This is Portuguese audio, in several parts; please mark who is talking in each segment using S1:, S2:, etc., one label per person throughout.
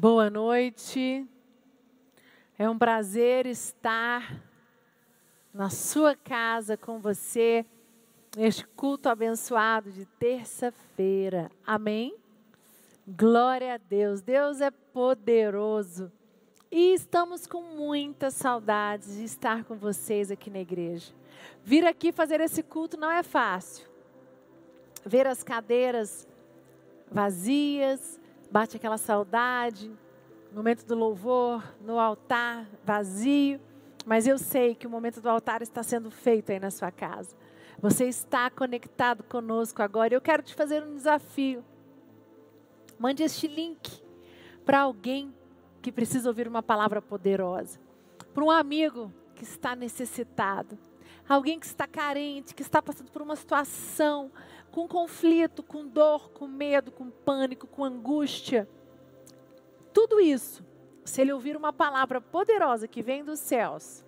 S1: Boa noite. É um prazer estar na sua casa com você neste culto abençoado de terça-feira. Amém? Glória a Deus. Deus é poderoso. E estamos com muitas saudades de estar com vocês aqui na igreja. Vir aqui fazer esse culto não é fácil. Ver as cadeiras vazias, bate aquela saudade, no momento do louvor, no altar vazio, mas eu sei que o momento do altar está sendo feito aí na sua casa. Você está conectado conosco agora. Eu quero te fazer um desafio. Mande este link para alguém que precisa ouvir uma palavra poderosa, para um amigo que está necessitado, alguém que está carente, que está passando por uma situação com conflito, com dor, com medo, com pânico, com angústia. Tudo isso, se ele ouvir uma palavra poderosa que vem dos céus,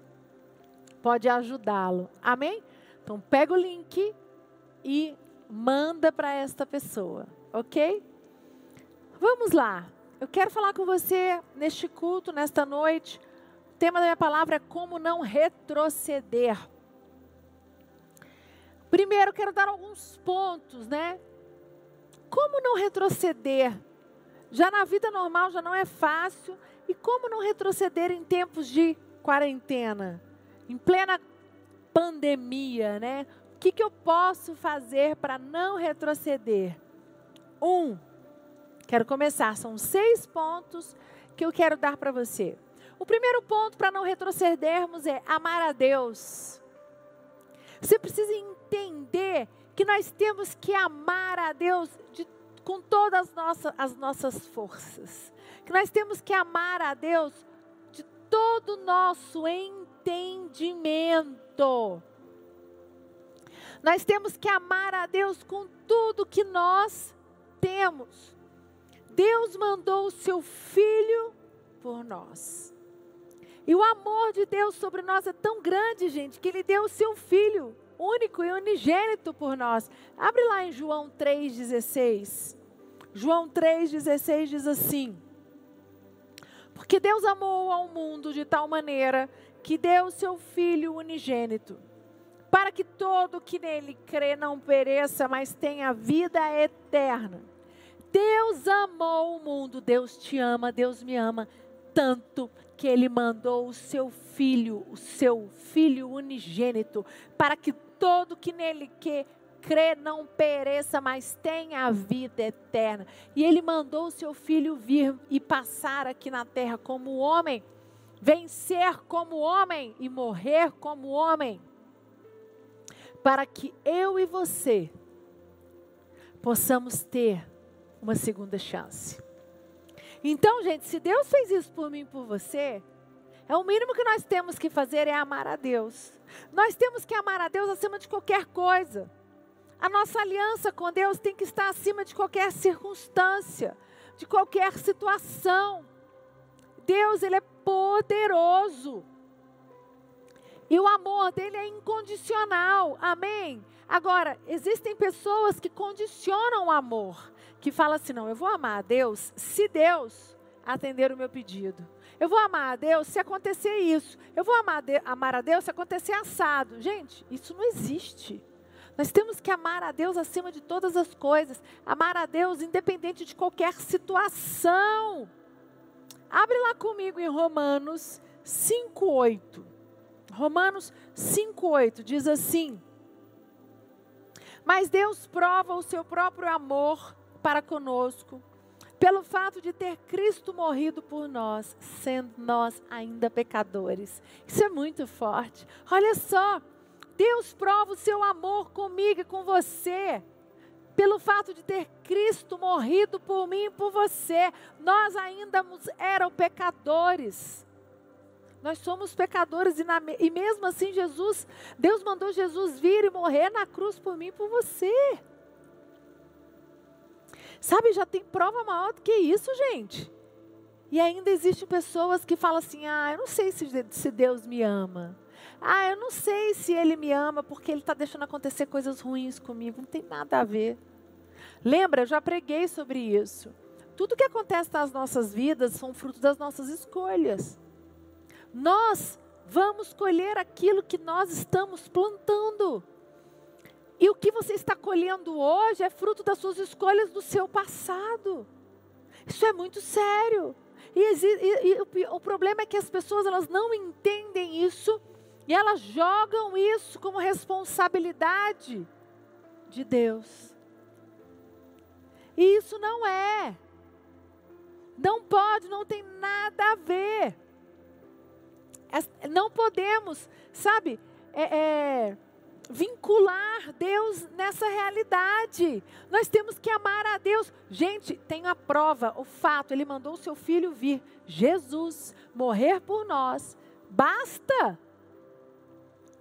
S1: pode ajudá-lo. Amém? Então pega o link e manda para esta pessoa, ok? Vamos lá. Eu quero falar com você neste culto, nesta noite. O tema da minha palavra é como não retroceder. Primeiro, quero dar alguns pontos, né? Como não retroceder? Já na vida normal já não é fácil. E como não retroceder em tempos de quarentena? Em plena pandemia, né? O que, que eu posso fazer para não retroceder? Um, quero começar, são seis pontos que eu quero dar para você. O primeiro ponto para não retrocedermos é amar a Deus. Você precisa entender que nós temos que amar a Deus de, com todas as nossas, as nossas forças. Que nós temos que amar a Deus de todo o nosso entendimento. Nós temos que amar a Deus com tudo que nós temos. Deus mandou o seu filho por nós. E o amor de Deus sobre nós é tão grande, gente, que Ele deu o seu Filho único e unigênito por nós. Abre lá em João 3,16. João 3,16 diz assim: Porque Deus amou ao mundo de tal maneira que deu o seu Filho unigênito, para que todo que nele crê não pereça, mas tenha vida eterna. Deus amou o mundo, Deus te ama, Deus me ama tanto que ele mandou o seu filho, o seu filho unigênito, para que todo que nele que crê não pereça, mas tenha a vida eterna. E ele mandou o seu filho vir e passar aqui na terra como homem, vencer como homem e morrer como homem, para que eu e você possamos ter uma segunda chance. Então, gente, se Deus fez isso por mim e por você, é o mínimo que nós temos que fazer é amar a Deus. Nós temos que amar a Deus acima de qualquer coisa. A nossa aliança com Deus tem que estar acima de qualquer circunstância, de qualquer situação. Deus, ele é poderoso. E o amor dele é incondicional. Amém? Agora, existem pessoas que condicionam o amor que fala assim: não, eu vou amar a Deus se Deus atender o meu pedido. Eu vou amar a Deus se acontecer isso. Eu vou amar, amar a Deus se acontecer assado. Gente, isso não existe. Nós temos que amar a Deus acima de todas as coisas. Amar a Deus independente de qualquer situação. Abre lá comigo em Romanos 5,8. Romanos 5,8 diz assim: Mas Deus prova o seu próprio amor para conosco, pelo fato de ter Cristo morrido por nós, sendo nós ainda pecadores. Isso é muito forte. Olha só, Deus prova o seu amor comigo e com você. Pelo fato de ter Cristo morrido por mim e por você, nós ainda éramos pecadores. Nós somos pecadores e, na, e mesmo assim Jesus, Deus mandou Jesus vir e morrer na cruz por mim e por você. Sabe, já tem prova maior do que isso, gente. E ainda existem pessoas que falam assim: ah, eu não sei se, Deus me ama. Ah, eu não sei se Ele me ama porque Ele está deixando acontecer coisas ruins comigo. Não tem nada a ver. Lembra, eu já preguei sobre isso. tudo que acontece nas nossas vidas são fruto das nossas escolhas. Nós vamos colher aquilo que nós estamos plantando. E o que você está colhendo hoje é fruto das suas escolhas do seu passado. Isso é muito sério. E, e, e o, o problema é que as pessoas elas não entendem isso e elas jogam isso como responsabilidade de Deus. E isso não é. Não pode, não tem nada a ver. Não podemos, sabe, é, é, vincular Deus nessa realidade. Nós temos que amar a Deus. Gente, tem a prova, o fato, ele mandou o seu filho vir, Jesus, morrer por nós. Basta.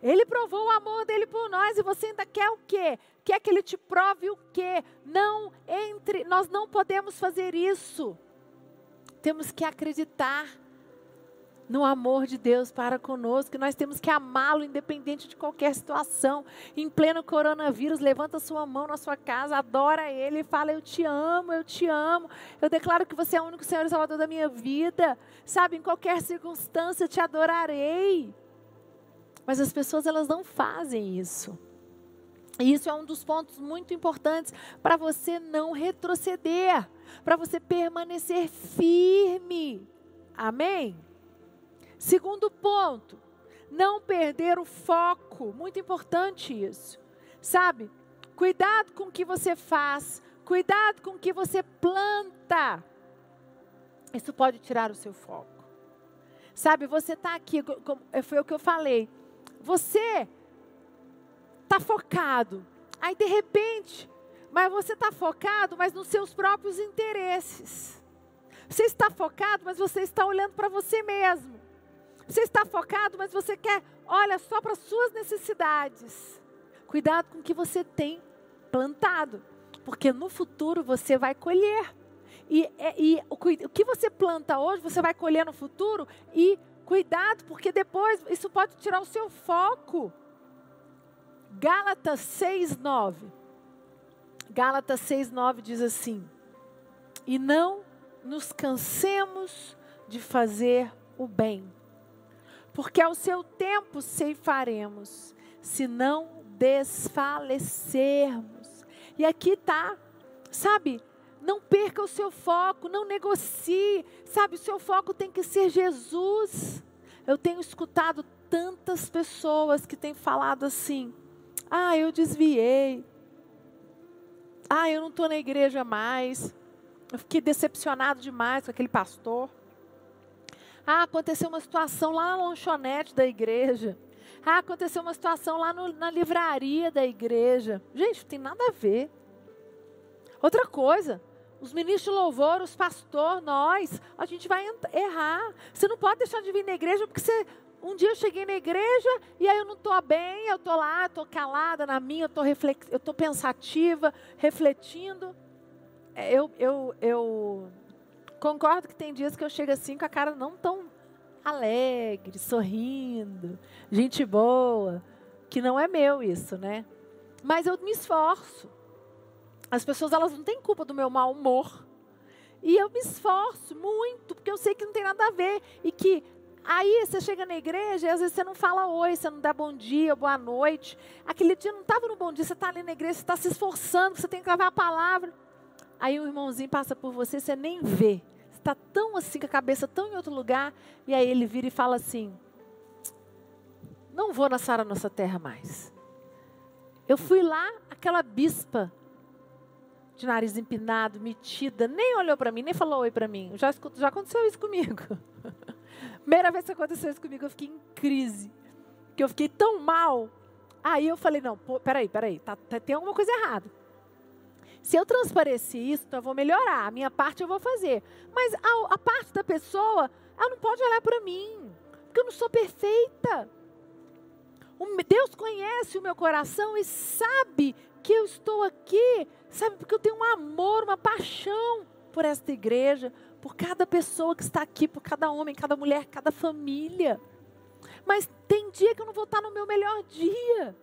S1: Ele provou o amor dele por nós e você ainda quer o quê? Quer que ele te prove o quê? Não entre, nós não podemos fazer isso. Temos que acreditar no amor de Deus para conosco, nós temos que amá-lo independente de qualquer situação. Em pleno coronavírus, levanta sua mão na sua casa, adora Ele e fala: Eu te amo, eu te amo. Eu declaro que você é o único Senhor e Salvador da minha vida. Sabe, em qualquer circunstância, eu te adorarei. Mas as pessoas, elas não fazem isso. E isso é um dos pontos muito importantes para você não retroceder, para você permanecer firme. Amém? Segundo ponto, não perder o foco. Muito importante isso. Sabe? Cuidado com o que você faz, cuidado com o que você planta. Isso pode tirar o seu foco. Sabe, você está aqui, foi o que eu falei. Você está focado. Aí de repente, mas você está focado, mas nos seus próprios interesses. Você está focado, mas você está olhando para você mesmo. Você está focado, mas você quer, olha, só para suas necessidades. Cuidado com o que você tem plantado, porque no futuro você vai colher. E, e, o, o que você planta hoje, você vai colher no futuro. E cuidado, porque depois isso pode tirar o seu foco. Gálatas 6,9. Gálatas 6,9 diz assim: E não nos cansemos de fazer o bem porque ao seu tempo ceifaremos, se não desfalecermos. E aqui está, sabe? Não perca o seu foco, não negocie, sabe? O seu foco tem que ser Jesus. Eu tenho escutado tantas pessoas que têm falado assim: ah, eu desviei, ah, eu não estou na igreja mais, eu fiquei decepcionado demais com aquele pastor. Ah, aconteceu uma situação lá na lanchonete da igreja. Ah, aconteceu uma situação lá no, na livraria da igreja. Gente, não tem nada a ver. Outra coisa, os ministros de louvor, os pastores, nós, a gente vai errar. Você não pode deixar de vir na igreja porque você. Um dia eu cheguei na igreja e aí eu não estou bem, eu estou lá, estou calada na minha, eu estou pensativa, refletindo. É, eu, eu, eu Concordo que tem dias que eu chego assim com a cara não tão alegre, sorrindo, gente boa, que não é meu isso, né? Mas eu me esforço. As pessoas elas não têm culpa do meu mau humor. E eu me esforço muito, porque eu sei que não tem nada a ver e que Aí você chega na igreja e às vezes você não fala oi, você não dá bom dia, boa noite. Aquele dia não estava no bom dia, você está ali na igreja, você está se esforçando, você tem que gravar a palavra. Aí um irmãozinho passa por você, você nem vê. Está tão assim, com a cabeça tão em outro lugar. E aí ele vira e fala assim: Não vou na Sara Nossa Terra mais. Eu fui lá, aquela bispa de nariz empinado, metida, nem olhou para mim, nem falou oi para mim. Já, já aconteceu isso comigo. Primeira vez que aconteceu isso comigo, eu fiquei em crise. Que eu fiquei tão mal. Aí eu falei, não, pô, peraí, peraí, tá, tá, tem alguma coisa errada. Se eu transparecer isso, então eu vou melhorar. A minha parte eu vou fazer. Mas a, a parte da pessoa, ela não pode olhar para mim. Porque eu não sou perfeita. Deus conhece o meu coração e sabe que eu estou aqui. Sabe, porque eu tenho um amor, uma paixão por esta igreja, por cada pessoa que está aqui, por cada homem, cada mulher, cada família. Mas tem dia que eu não vou estar no meu melhor dia.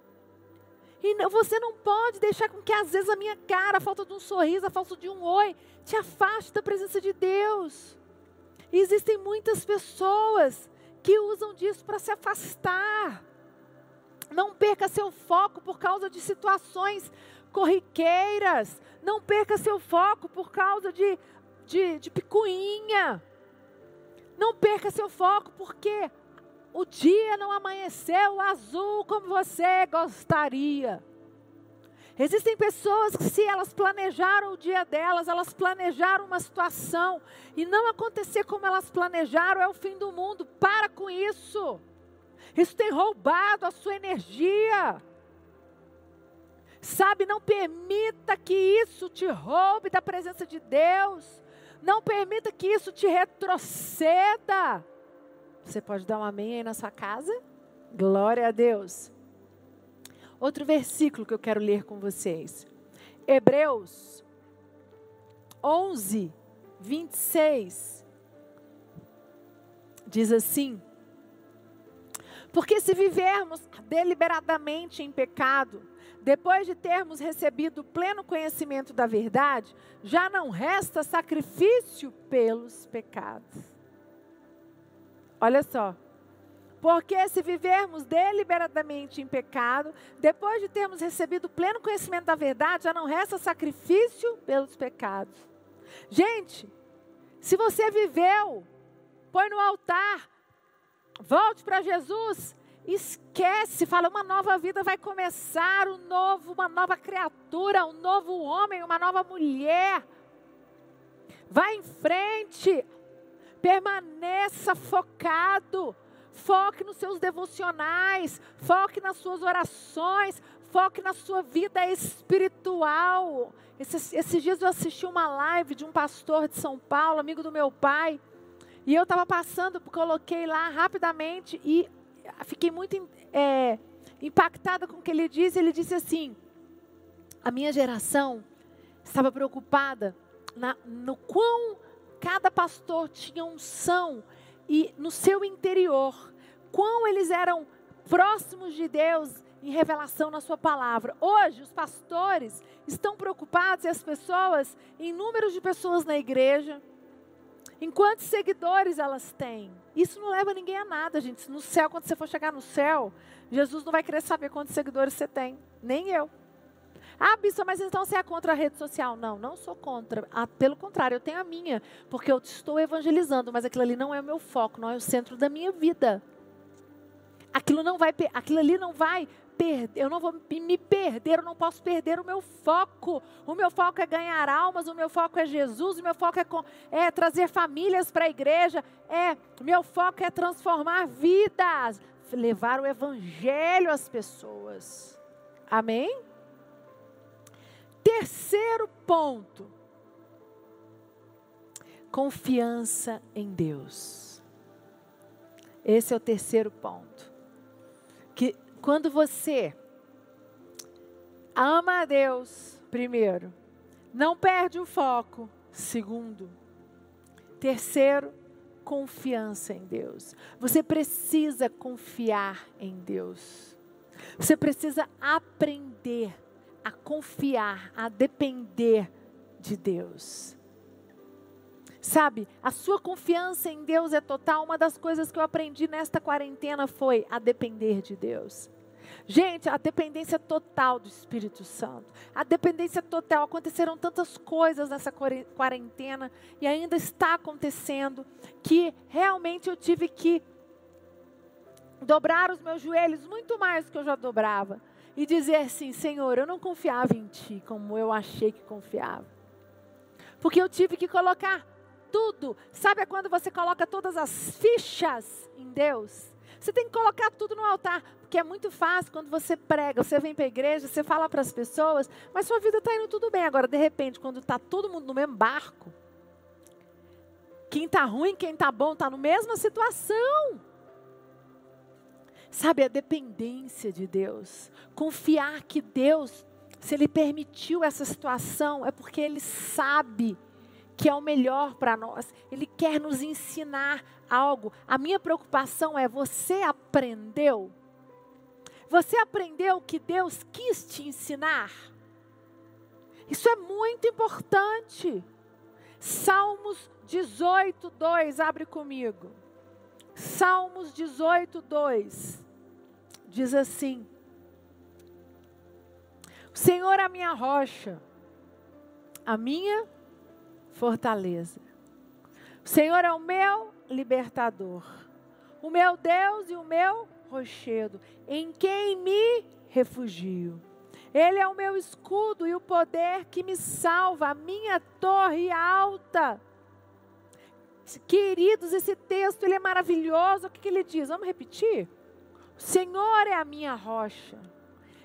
S1: E você não pode deixar com que às vezes a minha cara, a falta de um sorriso, a falta de um oi, te afaste da presença de Deus. E existem muitas pessoas que usam disso para se afastar. Não perca seu foco por causa de situações corriqueiras. Não perca seu foco por causa de, de, de picuinha. Não perca seu foco porque o dia não amanheceu azul como você gostaria. Existem pessoas que, se elas planejaram o dia delas, elas planejaram uma situação e não acontecer como elas planejaram, é o fim do mundo. Para com isso. Isso tem roubado a sua energia. Sabe, não permita que isso te roube da presença de Deus. Não permita que isso te retroceda. Você pode dar um amém aí na sua casa? Glória a Deus. Outro versículo que eu quero ler com vocês. Hebreus 11, 26. Diz assim: Porque se vivermos deliberadamente em pecado, depois de termos recebido pleno conhecimento da verdade, já não resta sacrifício pelos pecados. Olha só, porque se vivermos deliberadamente em pecado, depois de termos recebido pleno conhecimento da verdade, já não resta sacrifício pelos pecados. Gente, se você viveu, põe no altar, volte para Jesus, esquece, fala, uma nova vida vai começar, um novo, uma nova criatura, um novo homem, uma nova mulher. Vai em frente, permaneça focado Foque nos seus devocionais, foque nas suas orações, foque na sua vida espiritual. Esses, esses dias eu assisti uma live de um pastor de São Paulo, amigo do meu pai, e eu estava passando, coloquei lá rapidamente e fiquei muito é, impactada com o que ele disse. Ele disse assim: a minha geração estava preocupada na, no quão cada pastor tinha unção e no seu interior, quão eles eram próximos de Deus em revelação na sua palavra. Hoje, os pastores estão preocupados e as pessoas, em números de pessoas na igreja, em quantos seguidores elas têm. Isso não leva ninguém a nada, gente. No céu, quando você for chegar no céu, Jesus não vai querer saber quantos seguidores você tem, nem eu. Ah, Bissa, mas então você é contra a rede social? Não, não sou contra. Ah, pelo contrário, eu tenho a minha, porque eu estou evangelizando, mas aquilo ali não é o meu foco, não é o centro da minha vida. Aquilo não vai, aquilo ali não vai perder, eu não vou me perder, eu não posso perder o meu foco. O meu foco é ganhar almas, o meu foco é Jesus, o meu foco é, é trazer famílias para a igreja, é, o meu foco é transformar vidas, levar o evangelho às pessoas. Amém? Terceiro ponto: confiança em Deus. Esse é o terceiro ponto. Que quando você ama a Deus, primeiro, não perde o foco, segundo, terceiro, confiança em Deus. Você precisa confiar em Deus. Você precisa aprender a confiar, a depender de Deus. Sabe, a sua confiança em Deus é total. Uma das coisas que eu aprendi nesta quarentena foi a depender de Deus. Gente, a dependência total do Espírito Santo. A dependência total. Aconteceram tantas coisas nessa quarentena e ainda está acontecendo que realmente eu tive que dobrar os meus joelhos muito mais do que eu já dobrava e dizer assim: Senhor, eu não confiava em Ti como eu achei que confiava. Porque eu tive que colocar tudo. Sabe quando você coloca todas as fichas em Deus? Você tem que colocar tudo no altar, porque é muito fácil quando você prega, você vem para a igreja, você fala para as pessoas, mas sua vida está indo tudo bem. Agora, de repente, quando está todo mundo no mesmo barco, quem está ruim, quem está bom, está na mesma situação. Sabe, a dependência de Deus. Confiar que Deus, se Ele permitiu essa situação, é porque Ele sabe que é o melhor para nós. Ele quer nos ensinar algo. A minha preocupação é: você aprendeu? Você aprendeu o que Deus quis te ensinar? Isso é muito importante. Salmos 18, 2, abre comigo. Salmos 18, 2. Diz assim: O Senhor é a minha rocha, a minha fortaleza. O Senhor é o meu libertador, o meu Deus e o meu rochedo, em quem me refugio. Ele é o meu escudo e o poder que me salva, a minha torre alta. Queridos, esse texto ele é maravilhoso. O que, que ele diz? Vamos repetir? O Senhor é a minha rocha.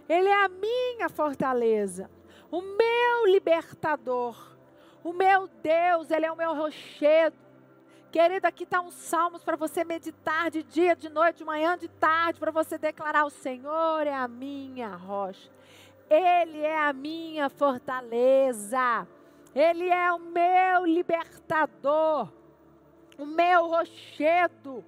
S1: Ele é a minha fortaleza, o meu libertador, o meu Deus, Ele é o meu rochedo. Querido, aqui está um salmos para você meditar de dia, de noite, de manhã, de tarde, para você declarar: O Senhor é a minha rocha, Ele é a minha fortaleza, Ele é o meu libertador, o meu rochedo,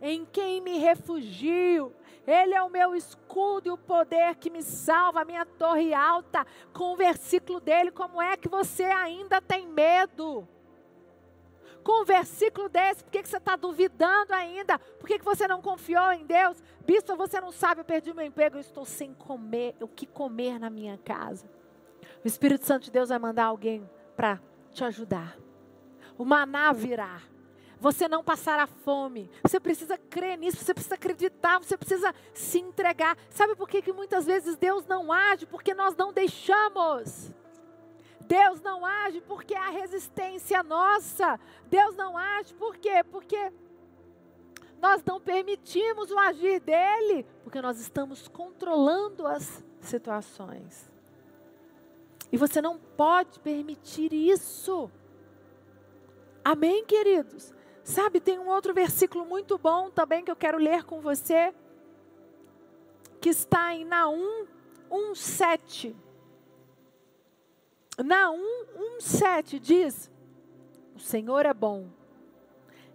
S1: em quem me refugio. Ele é o meu escudo e o poder que me salva, a minha torre alta. Com o versículo dele, como é que você ainda tem medo? com um versículo desse? Por que, que você está duvidando ainda? Por que, que você não confiou em Deus? Bispo, você não sabe, eu perdi meu emprego, eu estou sem comer, o que comer na minha casa. O Espírito Santo de Deus vai mandar alguém para te ajudar. O maná virá. Você não passará fome. Você precisa crer nisso, você precisa acreditar, você precisa se entregar. Sabe por que, que muitas vezes Deus não age? Porque nós não deixamos. Deus não age porque há resistência nossa. Deus não age por quê? Porque nós não permitimos o agir dele, porque nós estamos controlando as situações. E você não pode permitir isso. Amém, queridos? Sabe, tem um outro versículo muito bom também que eu quero ler com você, que está em Naum 1:7. Naum 1,7 diz: O Senhor é bom,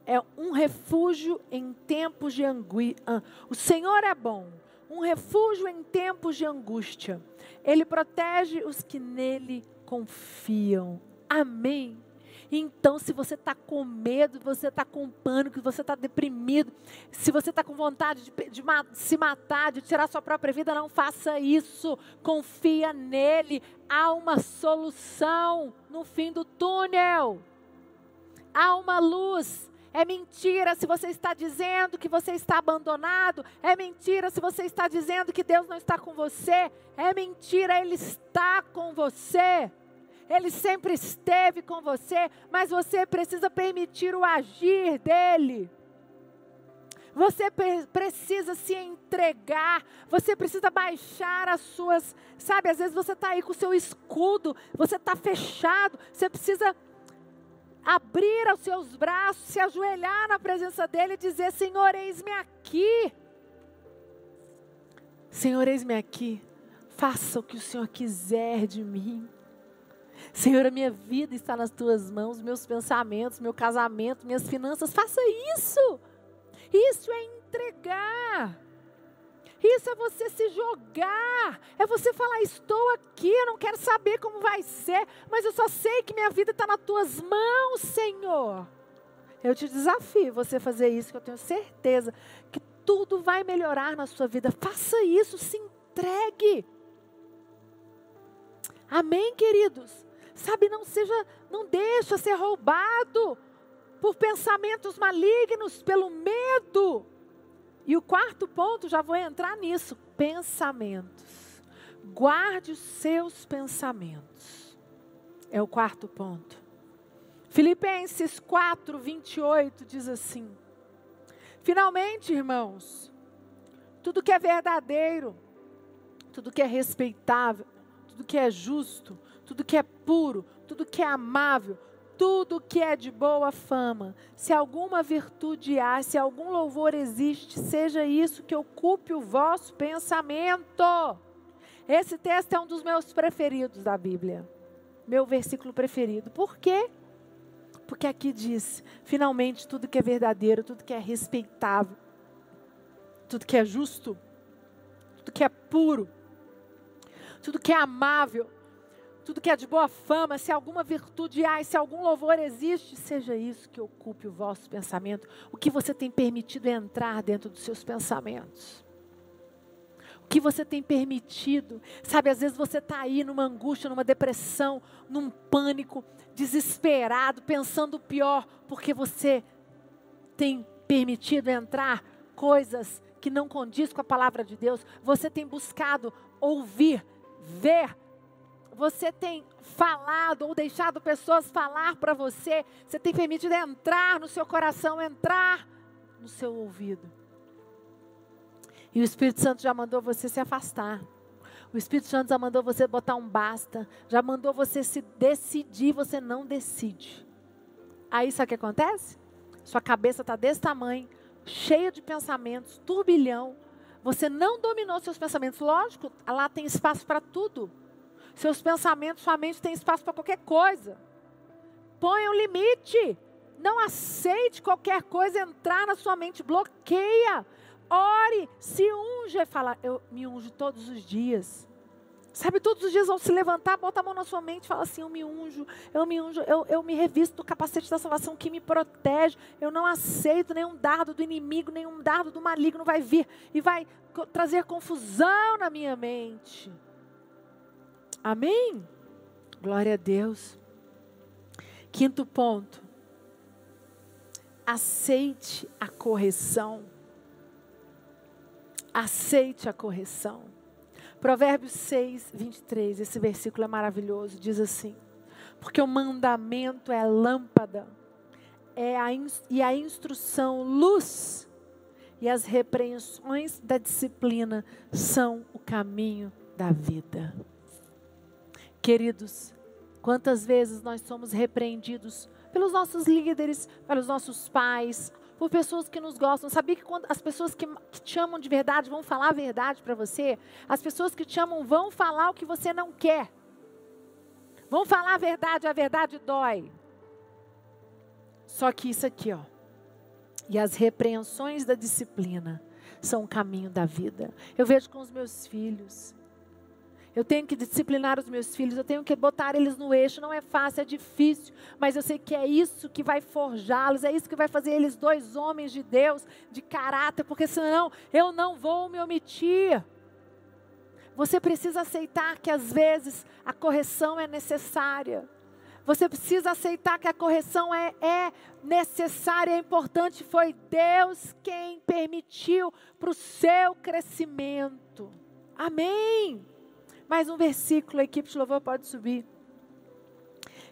S1: é um refúgio em tempos de angústia. O Senhor é bom, um refúgio em tempos de angústia. Ele protege os que nele confiam. Amém. Então, se você está com medo, você está com pânico, você está deprimido, se você está com vontade de, de, se matar, de tirar sua própria vida, não faça isso. Confia nele. Há uma solução no fim do túnel. Há uma luz. É mentira se você está dizendo que você está abandonado. É mentira se você está dizendo que Deus não está com você. É mentira, Ele está com você. Ele sempre esteve com você, mas você precisa permitir o agir dele. Você precisa se entregar, você precisa baixar as suas, sabe? Às vezes você está aí com o seu escudo, você está fechado, você precisa abrir os seus braços, se ajoelhar na presença dele e dizer: Senhor, eis-me aqui. Senhor, eis-me aqui. Faça o que o Senhor quiser de mim. Senhor, a minha vida está nas tuas mãos, meus pensamentos, meu casamento, minhas finanças. Faça isso. Isso é entregar. Isso é você se jogar. É você falar: estou aqui, eu não quero saber como vai ser, mas eu só sei que minha vida está nas tuas mãos, Senhor. Eu te desafio você fazer isso, que eu tenho certeza que tudo vai melhorar na sua vida. Faça isso, se entregue. Amém, queridos? Sabe, não seja, não deixa ser roubado por pensamentos malignos, pelo medo. E o quarto ponto, já vou entrar nisso, pensamentos. Guarde os seus pensamentos. É o quarto ponto. Filipenses 4, 28 diz assim: Finalmente, irmãos, tudo que é verdadeiro, tudo que é respeitável, tudo que é justo, tudo que é puro, tudo que é amável, tudo que é de boa fama, se alguma virtude há, se algum louvor existe, seja isso que ocupe o vosso pensamento. Esse texto é um dos meus preferidos da Bíblia. Meu versículo preferido. Por quê? Porque aqui diz: finalmente, tudo que é verdadeiro, tudo que é respeitável, tudo que é justo, tudo que é puro, tudo que é amável, tudo que é de boa fama, se alguma virtude há, se algum louvor existe, seja isso que ocupe o vosso pensamento. O que você tem permitido entrar dentro dos seus pensamentos. O que você tem permitido. Sabe, às vezes você está aí numa angústia, numa depressão, num pânico, desesperado, pensando o pior, porque você tem permitido entrar coisas que não condiz com a palavra de Deus. Você tem buscado ouvir, ver você tem falado ou deixado pessoas falar para você, você tem permitido entrar no seu coração, entrar no seu ouvido. E o Espírito Santo já mandou você se afastar. O Espírito Santo já mandou você botar um basta, já mandou você se decidir, você não decide. Aí sabe o que acontece? Sua cabeça está desse tamanho, cheia de pensamentos, turbilhão. Você não dominou seus pensamentos. Lógico, lá tem espaço para tudo. Seus pensamentos, sua mente tem espaço para qualquer coisa. Ponha um limite. Não aceite qualquer coisa entrar na sua mente. Bloqueia. Ore, se unge. Fala, eu me unjo todos os dias. Sabe, todos os dias vão se levantar, bota a mão na sua mente fala assim: Eu me unjo, eu me unjo, eu, eu me revisto do capacete da salvação que me protege. Eu não aceito nenhum dardo do inimigo, nenhum dardo do maligno vai vir e vai trazer confusão na minha mente. Amém? Glória a Deus. Quinto ponto. Aceite a correção. Aceite a correção. Provérbios 6, 23, esse versículo é maravilhoso, diz assim: Porque o mandamento é lâmpada, é a e a instrução luz, e as repreensões da disciplina são o caminho da vida. Queridos, quantas vezes nós somos repreendidos pelos nossos líderes, pelos nossos pais, por pessoas que nos gostam. Sabia que quando as pessoas que, que te amam de verdade vão falar a verdade para você? As pessoas que te amam vão falar o que você não quer. Vão falar a verdade, a verdade dói. Só que isso aqui, ó. E as repreensões da disciplina são o caminho da vida. Eu vejo com os meus filhos. Eu tenho que disciplinar os meus filhos, eu tenho que botar eles no eixo. Não é fácil, é difícil, mas eu sei que é isso que vai forjá-los, é isso que vai fazer eles dois homens de Deus, de caráter, porque senão eu não vou me omitir. Você precisa aceitar que às vezes a correção é necessária. Você precisa aceitar que a correção é, é necessária, é importante. Foi Deus quem permitiu para o seu crescimento. Amém. Mais um versículo, a equipe de louvor pode subir.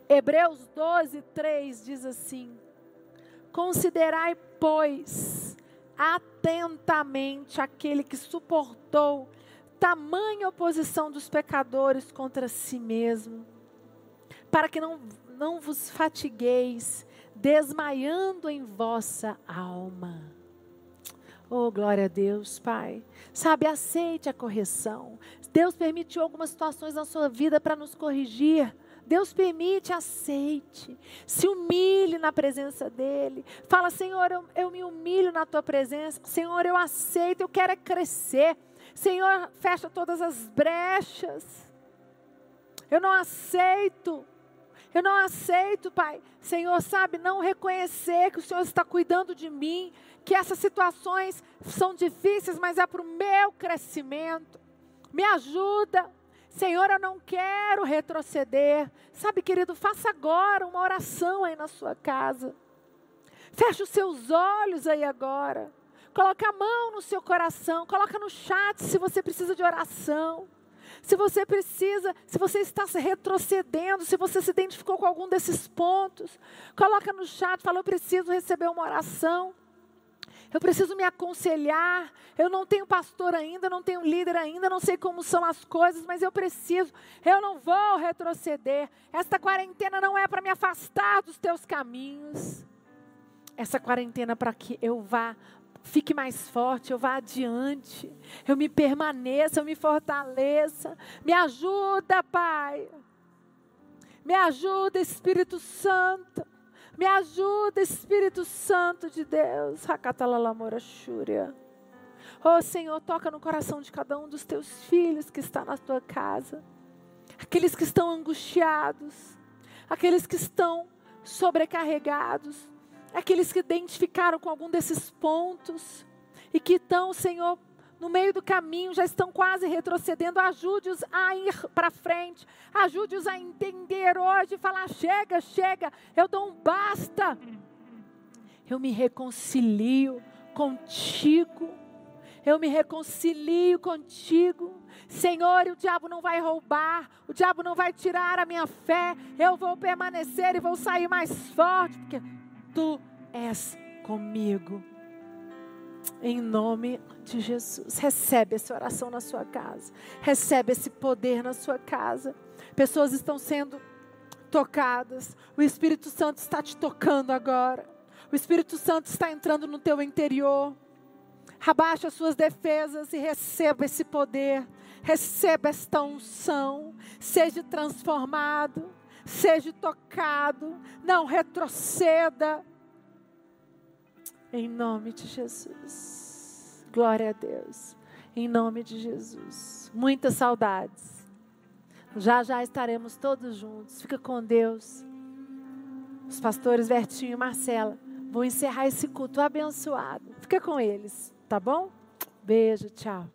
S1: Hebreus 12, 3 diz assim: Considerai, pois, atentamente aquele que suportou tamanha oposição dos pecadores contra si mesmo, para que não, não vos fatigueis, desmaiando em vossa alma. Oh, glória a Deus, Pai. Sabe, aceite a correção. Deus permitiu algumas situações na sua vida para nos corrigir. Deus permite, aceite. Se humilhe na presença dEle. Fala, Senhor, eu, eu me humilho na tua presença. Senhor, eu aceito, eu quero é crescer. Senhor, fecha todas as brechas. Eu não aceito. Eu não aceito, Pai. Senhor, sabe, não reconhecer que o Senhor está cuidando de mim, que essas situações são difíceis, mas é para o meu crescimento. Me ajuda. Senhor, eu não quero retroceder. Sabe, querido, faça agora uma oração aí na sua casa. Feche os seus olhos aí agora. Coloque a mão no seu coração. Coloca no chat se você precisa de oração. Se você precisa, se você está se retrocedendo, se você se identificou com algum desses pontos, coloca no chat, fala, eu preciso receber uma oração eu preciso me aconselhar. Eu não tenho pastor ainda, não tenho líder ainda, não sei como são as coisas, mas eu preciso. Eu não vou retroceder. Esta quarentena não é para me afastar dos teus caminhos. Essa quarentena é para que eu vá fique mais forte, eu vá adiante, eu me permaneça, eu me fortaleça. Me ajuda, Pai. Me ajuda, Espírito Santo. Me ajuda, Espírito Santo de Deus. Oh Senhor, toca no coração de cada um dos teus filhos que está na tua casa. Aqueles que estão angustiados, aqueles que estão sobrecarregados, aqueles que identificaram com algum desses pontos e que estão, Senhor, no meio do caminho, já estão quase retrocedendo. Ajude-os a ir para frente. Ajude-os a entender hoje, falar: chega, chega, eu dou um basta. Eu me reconcilio contigo. Eu me reconcilio contigo. Senhor, o diabo não vai roubar, o diabo não vai tirar a minha fé. Eu vou permanecer e vou sair mais forte, porque tu és comigo. Em nome de Jesus. Recebe essa oração na sua casa. Recebe esse poder na sua casa. Pessoas estão sendo tocadas. O Espírito Santo está te tocando agora. O Espírito Santo está entrando no teu interior. Abaixa as suas defesas e receba esse poder. Receba esta unção. Seja transformado. Seja tocado. Não retroceda. Em nome de Jesus. Glória a Deus. Em nome de Jesus. Muitas saudades. Já já estaremos todos juntos. Fica com Deus. Os pastores Vertinho e Marcela vão encerrar esse culto abençoado. Fica com eles, tá bom? Beijo, tchau.